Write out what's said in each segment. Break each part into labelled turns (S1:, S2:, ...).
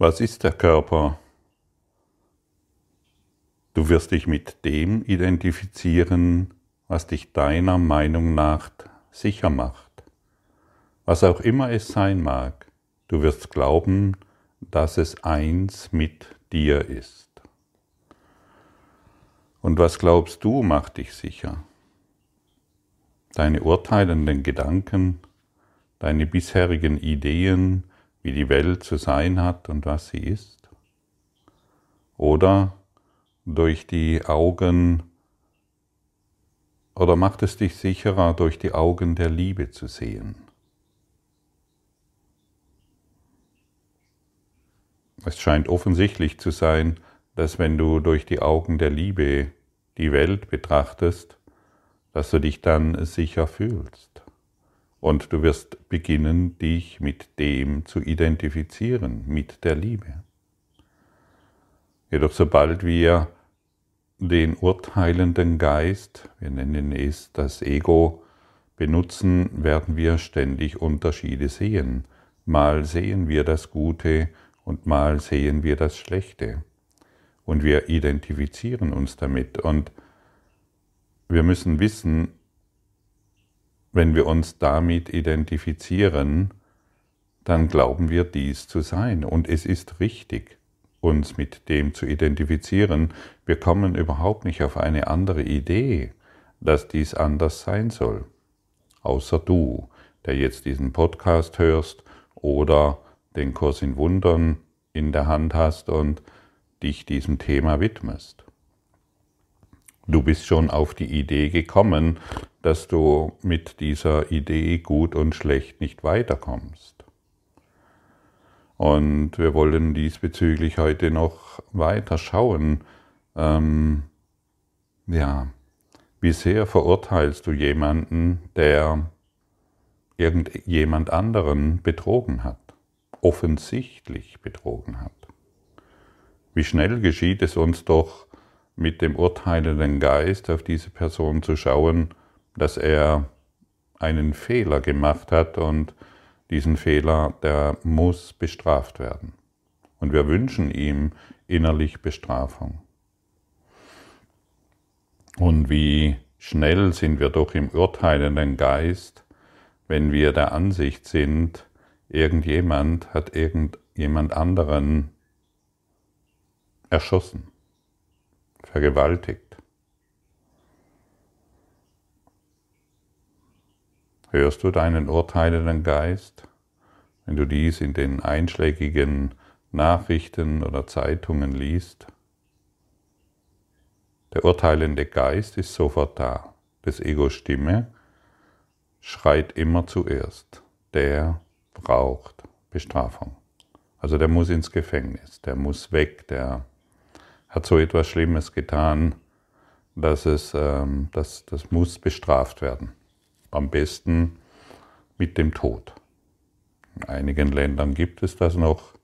S1: Was ist der Körper? Du wirst dich mit dem identifizieren, was dich deiner Meinung nach sicher macht. Was auch immer es sein mag, du wirst glauben, dass es eins mit dir ist. Und was glaubst du macht dich sicher? Deine urteilenden Gedanken, deine bisherigen Ideen, wie die Welt zu sein hat und was sie ist? Oder durch die Augen, oder macht es dich sicherer, durch die Augen der Liebe zu sehen? Es scheint offensichtlich zu sein, dass wenn du durch die Augen der Liebe die Welt betrachtest, dass du dich dann sicher fühlst. Und du wirst beginnen, dich mit dem zu identifizieren, mit der Liebe. Jedoch sobald wir den urteilenden Geist, wir nennen es das Ego, benutzen, werden wir ständig Unterschiede sehen. Mal sehen wir das Gute und mal sehen wir das Schlechte. Und wir identifizieren uns damit. Und wir müssen wissen, wenn wir uns damit identifizieren, dann glauben wir dies zu sein. Und es ist richtig, uns mit dem zu identifizieren. Wir kommen überhaupt nicht auf eine andere Idee, dass dies anders sein soll. Außer du, der jetzt diesen Podcast hörst oder den Kurs in Wundern in der Hand hast und dich diesem Thema widmest. Du bist schon auf die Idee gekommen, dass du mit dieser Idee gut und schlecht nicht weiterkommst. Und wir wollen diesbezüglich heute noch weiter schauen. Ähm, ja, wie sehr verurteilst du jemanden, der irgendjemand anderen betrogen hat, offensichtlich betrogen hat? Wie schnell geschieht es uns doch, mit dem urteilenden Geist auf diese Person zu schauen, dass er einen Fehler gemacht hat und diesen Fehler, der muss bestraft werden. Und wir wünschen ihm innerlich Bestrafung. Und wie schnell sind wir doch im urteilenden Geist, wenn wir der Ansicht sind, irgendjemand hat irgendjemand anderen erschossen vergewaltigt. Hörst du deinen urteilenden Geist, wenn du dies in den einschlägigen Nachrichten oder Zeitungen liest? Der urteilende Geist ist sofort da. Das Egos Stimme schreit immer zuerst. Der braucht Bestrafung. Also der muss ins Gefängnis, der muss weg, der hat so etwas Schlimmes getan, dass es, ähm, das, das muss bestraft werden. Am besten mit dem Tod. In einigen Ländern gibt es das noch.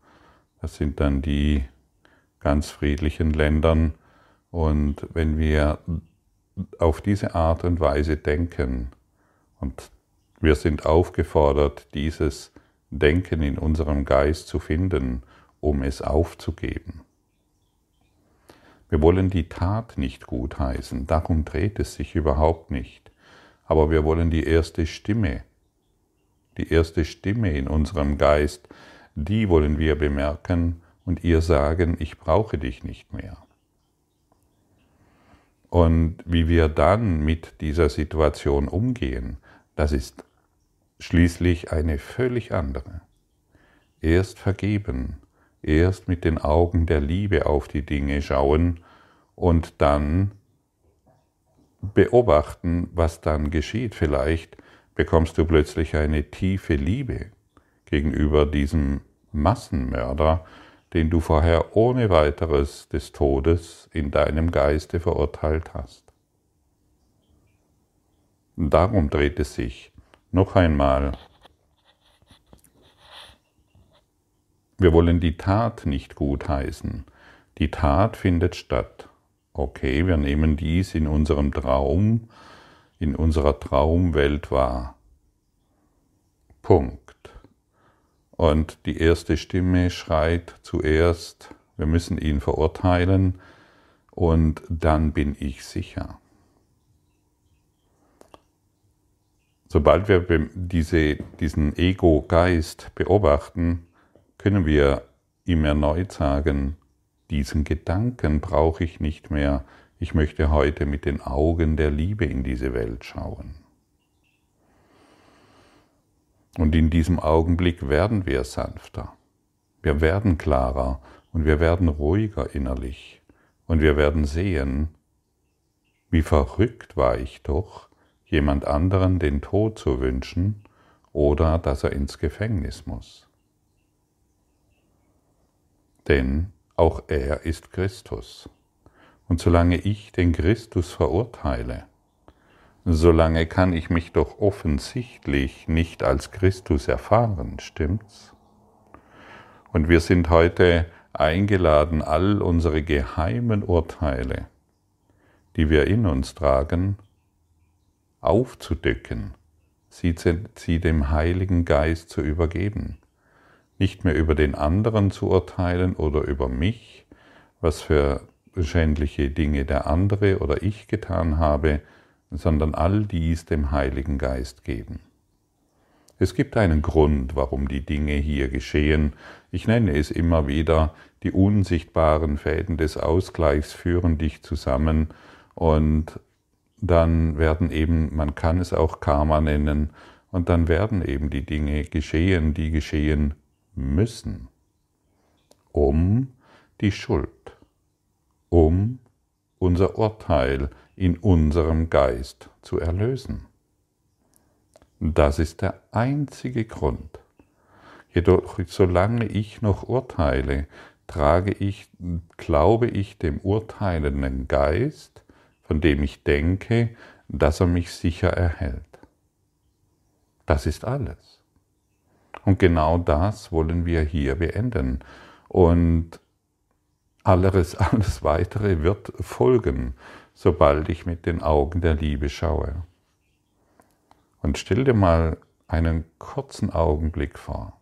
S1: Das sind dann die ganz friedlichen Ländern. Und wenn wir auf diese Art und Weise denken, und wir sind aufgefordert, dieses Denken in unserem Geist zu finden, um es aufzugeben, wir wollen die Tat nicht gutheißen, darum dreht es sich überhaupt nicht. Aber wir wollen die erste Stimme, die erste Stimme in unserem Geist, die wollen wir bemerken und ihr sagen, ich brauche dich nicht mehr. Und wie wir dann mit dieser Situation umgehen, das ist schließlich eine völlig andere. Erst vergeben, erst mit den Augen der Liebe auf die Dinge schauen und dann beobachten, was dann geschieht. Vielleicht bekommst du plötzlich eine tiefe Liebe gegenüber diesem Massenmörder, den du vorher ohne weiteres des Todes in deinem Geiste verurteilt hast. Darum dreht es sich noch einmal Wir wollen die Tat nicht gutheißen. Die Tat findet statt. Okay, wir nehmen dies in unserem Traum, in unserer Traumwelt wahr. Punkt. Und die erste Stimme schreit zuerst, wir müssen ihn verurteilen und dann bin ich sicher. Sobald wir diese, diesen Ego-Geist beobachten, können wir ihm erneut sagen, diesen Gedanken brauche ich nicht mehr, ich möchte heute mit den Augen der Liebe in diese Welt schauen. Und in diesem Augenblick werden wir sanfter, wir werden klarer und wir werden ruhiger innerlich und wir werden sehen, wie verrückt war ich doch, jemand anderen den Tod zu wünschen oder dass er ins Gefängnis muss. Denn auch er ist Christus. Und solange ich den Christus verurteile, solange kann ich mich doch offensichtlich nicht als Christus erfahren, stimmt's? Und wir sind heute eingeladen, all unsere geheimen Urteile, die wir in uns tragen, aufzudecken, sie, sie dem Heiligen Geist zu übergeben, nicht mehr über den anderen zu urteilen oder über mich, was für schändliche Dinge der andere oder ich getan habe, sondern all dies dem Heiligen Geist geben. Es gibt einen Grund, warum die Dinge hier geschehen. Ich nenne es immer wieder, die unsichtbaren Fäden des Ausgleichs führen dich zusammen und dann werden eben, man kann es auch Karma nennen, und dann werden eben die Dinge geschehen, die geschehen müssen, um die Schuld, um unser Urteil in unserem Geist zu erlösen. Das ist der einzige Grund. Jedoch, solange ich noch urteile, trage ich, glaube ich dem urteilenden Geist, von dem ich denke, dass er mich sicher erhält. Das ist alles. Und genau das wollen wir hier beenden. Und alles, alles weitere wird folgen, sobald ich mit den Augen der Liebe schaue. Und stell dir mal einen kurzen Augenblick vor.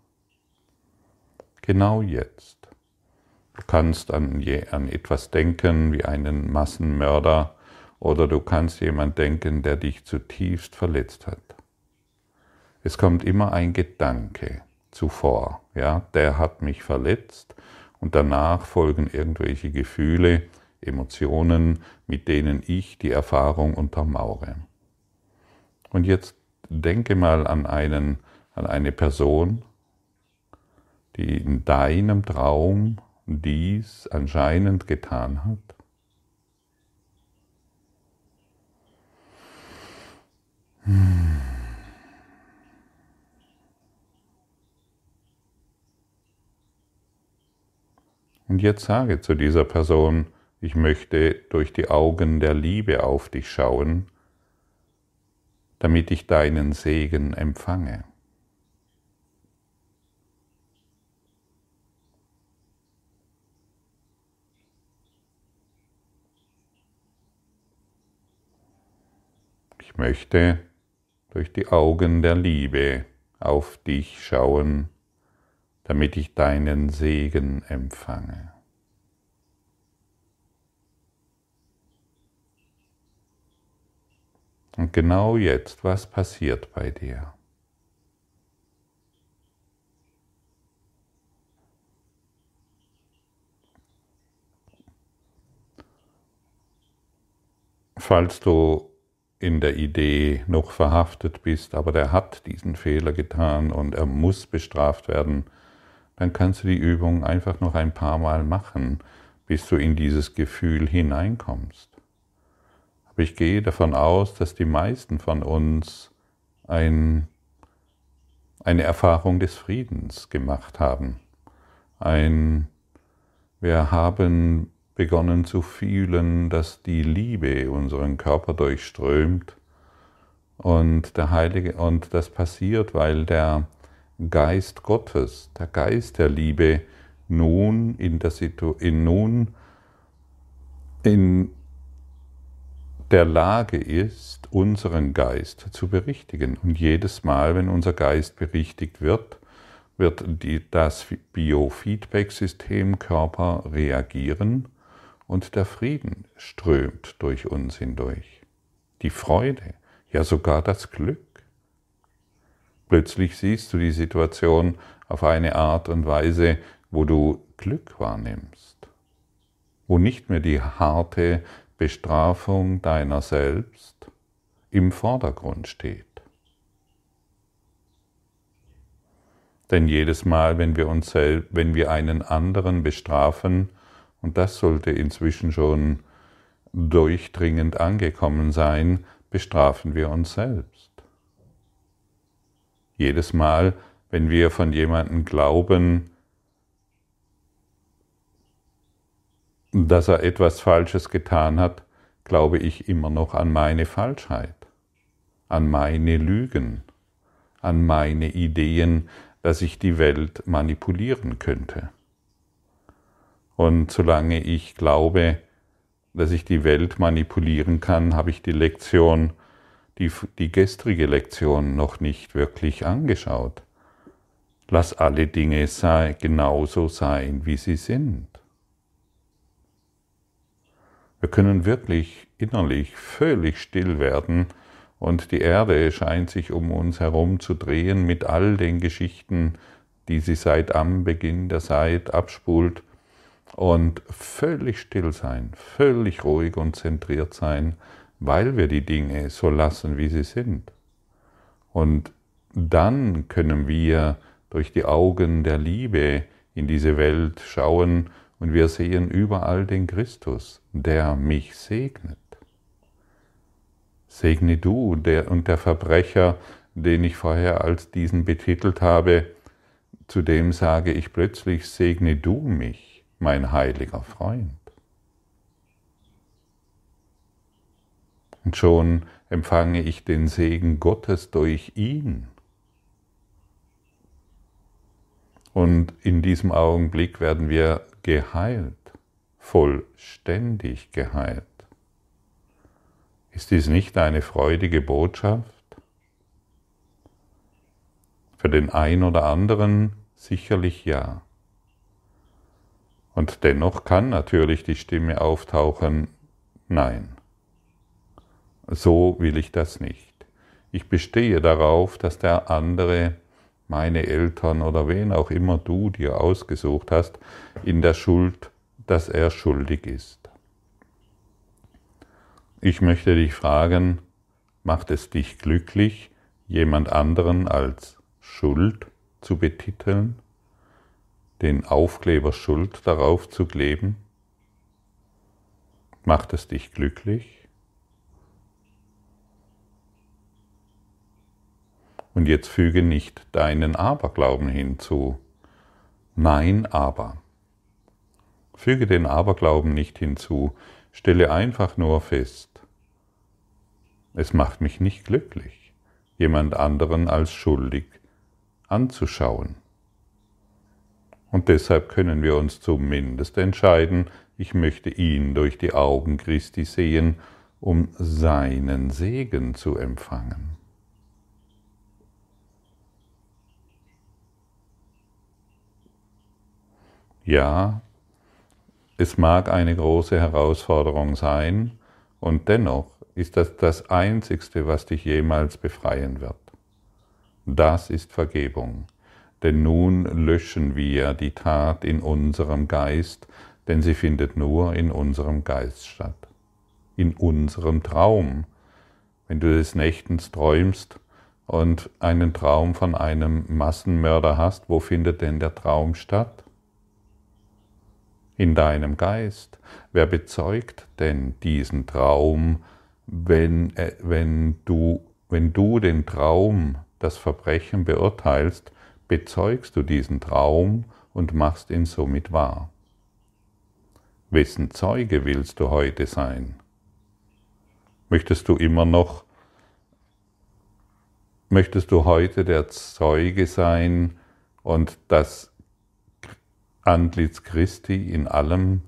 S1: Genau jetzt. Du kannst an, je, an etwas denken wie einen Massenmörder oder du kannst jemand denken, der dich zutiefst verletzt hat. Es kommt immer ein Gedanke zuvor, ja, der hat mich verletzt und danach folgen irgendwelche Gefühle, Emotionen, mit denen ich die Erfahrung untermauere. Und jetzt denke mal an einen, an eine Person, die in deinem Traum dies anscheinend getan hat? Und jetzt sage zu dieser Person, ich möchte durch die Augen der Liebe auf dich schauen, damit ich deinen Segen empfange. Ich möchte durch die Augen der Liebe auf dich schauen, damit ich deinen Segen empfange. Und genau jetzt, was passiert bei dir? Falls du in der Idee noch verhaftet bist, aber der hat diesen Fehler getan und er muss bestraft werden, dann kannst du die Übung einfach noch ein paar Mal machen, bis du in dieses Gefühl hineinkommst. Aber ich gehe davon aus, dass die meisten von uns ein, eine Erfahrung des Friedens gemacht haben. Ein, wir haben begonnen zu fühlen, dass die Liebe unseren Körper durchströmt und der Heilige und das passiert, weil der Geist Gottes, der Geist der Liebe nun in der Situ in nun in der Lage ist, unseren Geist zu berichtigen. Und jedes Mal, wenn unser Geist berichtigt wird, wird die, das Biofeedback-System Körper reagieren und der Frieden strömt durch uns hindurch. Die Freude, ja sogar das Glück. Plötzlich siehst du die Situation auf eine Art und Weise, wo du Glück wahrnimmst, wo nicht mehr die harte Bestrafung deiner selbst im Vordergrund steht. Denn jedes Mal, wenn wir uns selbst, wenn wir einen anderen bestrafen, und das sollte inzwischen schon durchdringend angekommen sein, bestrafen wir uns selbst. Jedes Mal, wenn wir von jemandem glauben, dass er etwas Falsches getan hat, glaube ich immer noch an meine Falschheit, an meine Lügen, an meine Ideen, dass ich die Welt manipulieren könnte. Und solange ich glaube, dass ich die Welt manipulieren kann, habe ich die Lektion, die, die gestrige Lektion noch nicht wirklich angeschaut. Lass alle Dinge sei, genauso sein, wie sie sind. Wir können wirklich innerlich völlig still werden und die Erde scheint sich um uns herum zu drehen mit all den Geschichten, die sie seit am Beginn der Zeit abspult und völlig still sein, völlig ruhig und zentriert sein, weil wir die Dinge so lassen, wie sie sind. Und dann können wir durch die Augen der Liebe in diese Welt schauen und wir sehen überall den Christus, der mich segnet. Segne du der, und der Verbrecher, den ich vorher als diesen betitelt habe, zu dem sage ich plötzlich, segne du mich, mein heiliger Freund. Und schon empfange ich den Segen Gottes durch ihn. Und in diesem Augenblick werden wir geheilt, vollständig geheilt. Ist dies nicht eine freudige Botschaft? Für den einen oder anderen sicherlich ja. Und dennoch kann natürlich die Stimme auftauchen, nein, so will ich das nicht. Ich bestehe darauf, dass der andere meine Eltern oder wen auch immer du dir ausgesucht hast, in der Schuld, dass er schuldig ist. Ich möchte dich fragen, macht es dich glücklich, jemand anderen als Schuld zu betiteln, den Aufkleber Schuld darauf zu kleben? Macht es dich glücklich? Und jetzt füge nicht deinen Aberglauben hinzu. Nein, aber. Füge den Aberglauben nicht hinzu, stelle einfach nur fest, es macht mich nicht glücklich, jemand anderen als schuldig anzuschauen. Und deshalb können wir uns zumindest entscheiden, ich möchte ihn durch die Augen Christi sehen, um seinen Segen zu empfangen. Ja, es mag eine große Herausforderung sein, und dennoch ist das das Einzigste, was dich jemals befreien wird. Das ist Vergebung, denn nun löschen wir die Tat in unserem Geist, denn sie findet nur in unserem Geist statt, in unserem Traum. Wenn du des Nächtens träumst und einen Traum von einem Massenmörder hast, wo findet denn der Traum statt? In deinem Geist. Wer bezeugt denn diesen Traum, wenn, äh, wenn, du, wenn du den Traum, das Verbrechen beurteilst, bezeugst du diesen Traum und machst ihn somit wahr. Wessen Zeuge willst du heute sein? Möchtest du immer noch, möchtest du heute der Zeuge sein und das Antlitz Christi in allem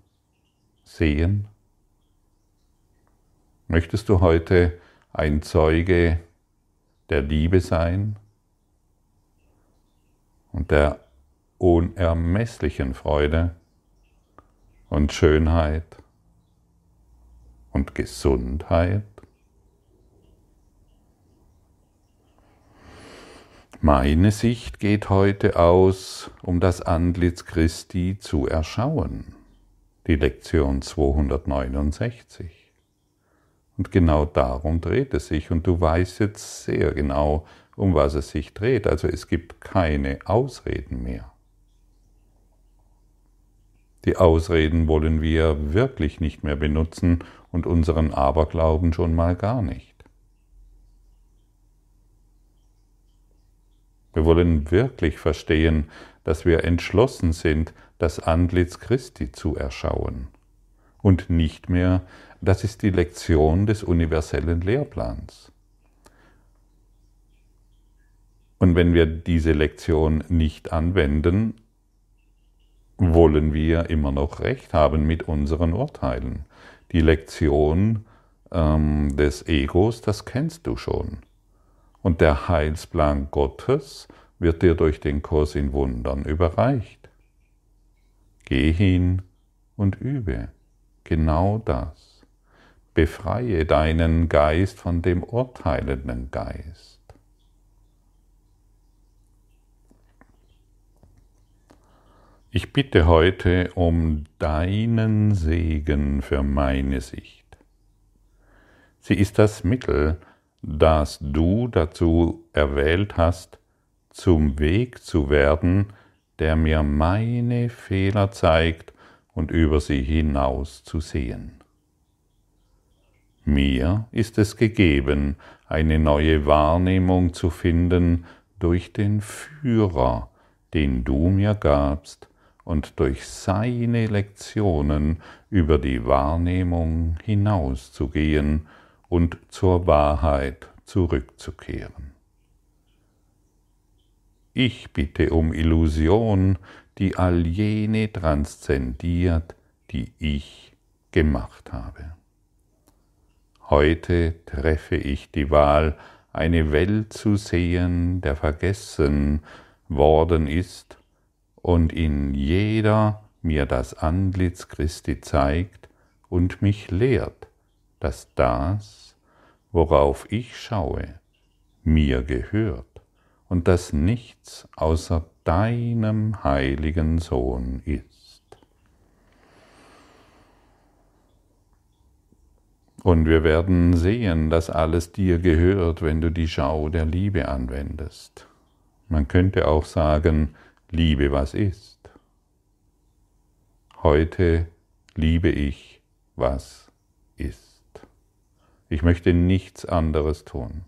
S1: sehen? Möchtest du heute ein Zeuge der Liebe sein? und der unermesslichen Freude und Schönheit und Gesundheit. Meine Sicht geht heute aus, um das Antlitz Christi zu erschauen. Die Lektion 269. Und genau darum dreht es sich. Und du weißt jetzt sehr genau, um was es sich dreht. Also es gibt keine Ausreden mehr. Die Ausreden wollen wir wirklich nicht mehr benutzen und unseren Aberglauben schon mal gar nicht. Wir wollen wirklich verstehen, dass wir entschlossen sind, das Antlitz Christi zu erschauen. Und nicht mehr, das ist die Lektion des universellen Lehrplans. Und wenn wir diese Lektion nicht anwenden, wollen wir immer noch recht haben mit unseren Urteilen. Die Lektion ähm, des Egos, das kennst du schon. Und der Heilsplan Gottes wird dir durch den Kurs in Wundern überreicht. Geh hin und übe genau das. Befreie deinen Geist von dem urteilenden Geist. Ich bitte heute um deinen Segen für meine Sicht. Sie ist das Mittel, das du dazu erwählt hast, zum Weg zu werden, der mir meine Fehler zeigt und über sie hinaus zu sehen. Mir ist es gegeben, eine neue Wahrnehmung zu finden durch den Führer, den du mir gabst, und durch seine Lektionen über die Wahrnehmung hinauszugehen und zur Wahrheit zurückzukehren. Ich bitte um Illusion, die all jene transzendiert, die ich gemacht habe. Heute treffe ich die Wahl, eine Welt zu sehen, der vergessen worden ist und in jeder mir das Antlitz Christi zeigt und mich lehrt, dass das, worauf ich schaue, mir gehört und dass nichts außer deinem heiligen Sohn ist. Und wir werden sehen, dass alles dir gehört, wenn du die Schau der Liebe anwendest. Man könnte auch sagen, liebe, was ist. Heute liebe ich, was ist. Ich möchte nichts anderes tun.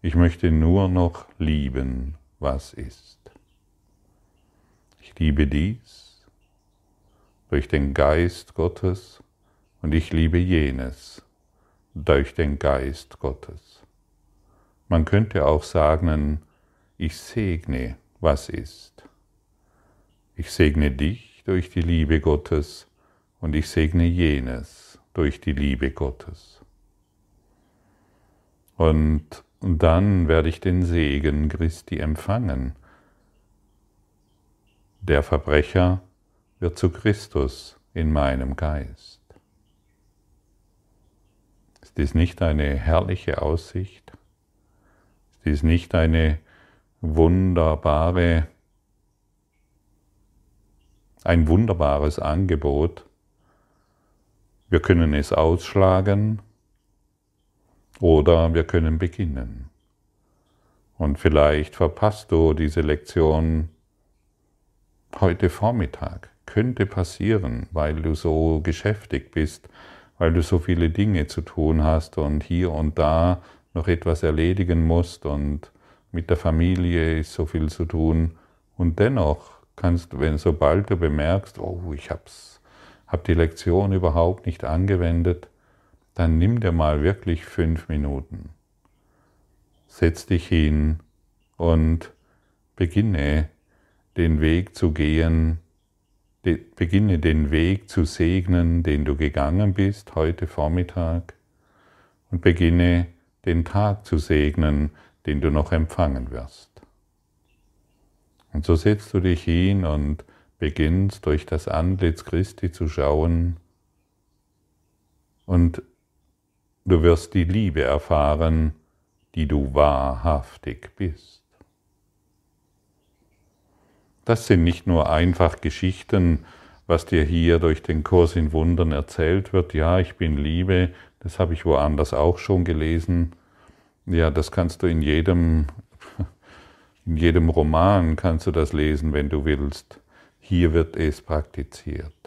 S1: Ich möchte nur noch lieben, was ist. Ich liebe dies durch den Geist Gottes und ich liebe jenes durch den Geist Gottes. Man könnte auch sagen, ich segne, was ist. Ich segne dich durch die Liebe Gottes und ich segne jenes durch die Liebe Gottes. Und, dann werde ich den Segen Christi empfangen. Der Verbrecher wird zu Christus in meinem Geist. Ist dies nicht eine herrliche Aussicht? Ist dies nicht eine wunderbare ein wunderbares Angebot. Wir können es ausschlagen oder wir können beginnen. Und vielleicht verpasst du diese Lektion heute Vormittag. Könnte passieren, weil du so geschäftig bist, weil du so viele Dinge zu tun hast und hier und da noch etwas erledigen musst und mit der Familie ist so viel zu tun. Und dennoch kannst, wenn sobald du bemerkst, oh, ich habe hab die Lektion überhaupt nicht angewendet, dann nimm dir mal wirklich fünf Minuten. Setz dich hin und beginne den Weg zu gehen, beginne den Weg zu segnen, den du gegangen bist heute Vormittag und beginne den Tag zu segnen, den du noch empfangen wirst. Und so setzt du dich hin und beginnst durch das Antlitz Christi zu schauen und du wirst die Liebe erfahren, die du wahrhaftig bist. Das sind nicht nur einfach Geschichten, was dir hier durch den Kurs in Wundern erzählt wird. Ja, ich bin Liebe, das habe ich woanders auch schon gelesen. Ja, das kannst du in jedem, in jedem Roman kannst du das lesen, wenn du willst. Hier wird es praktiziert.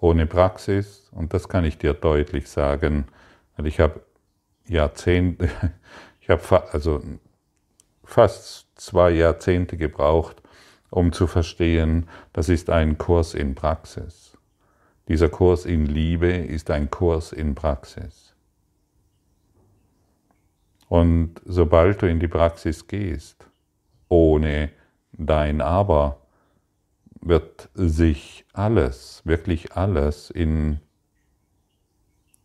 S1: Ohne Praxis, und das kann ich dir deutlich sagen, weil ich habe Jahrzehnte, ich habe also fast zwei Jahrzehnte gebraucht, um zu verstehen, das ist ein Kurs in Praxis. Dieser Kurs in Liebe ist ein Kurs in Praxis. Und sobald du in die Praxis gehst, ohne dein Aber, wird sich alles, wirklich alles in,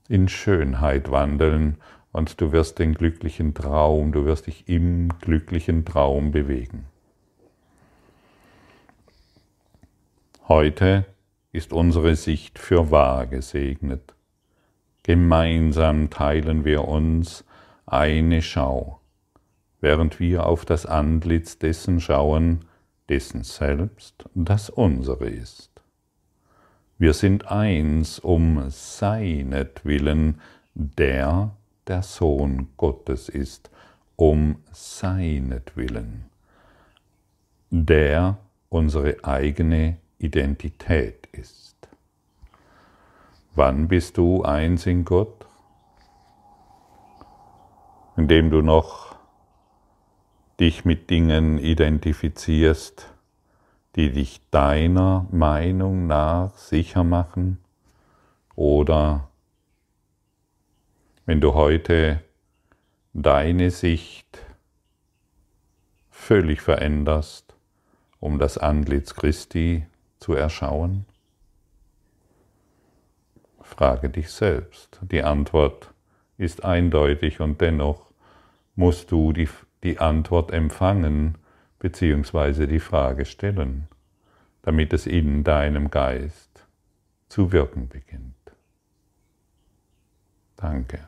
S1: in Schönheit wandeln und du wirst den glücklichen Traum, du wirst dich im glücklichen Traum bewegen. Heute ist unsere Sicht für wahr gesegnet. Gemeinsam teilen wir uns eine Schau, während wir auf das Antlitz dessen schauen, dessen Selbst das unsere ist. Wir sind eins um seinetwillen, der der Sohn Gottes ist, um seinetwillen, der unsere eigene Identität ist. Wann bist du eins in Gott? Indem du noch dich mit Dingen identifizierst, die dich deiner Meinung nach sicher machen oder wenn du heute deine Sicht völlig veränderst, um das Antlitz Christi zu erschauen? Frage dich selbst. Die Antwort ist eindeutig und dennoch musst du die die Antwort empfangen bzw. die Frage stellen, damit es in deinem Geist zu wirken beginnt. Danke.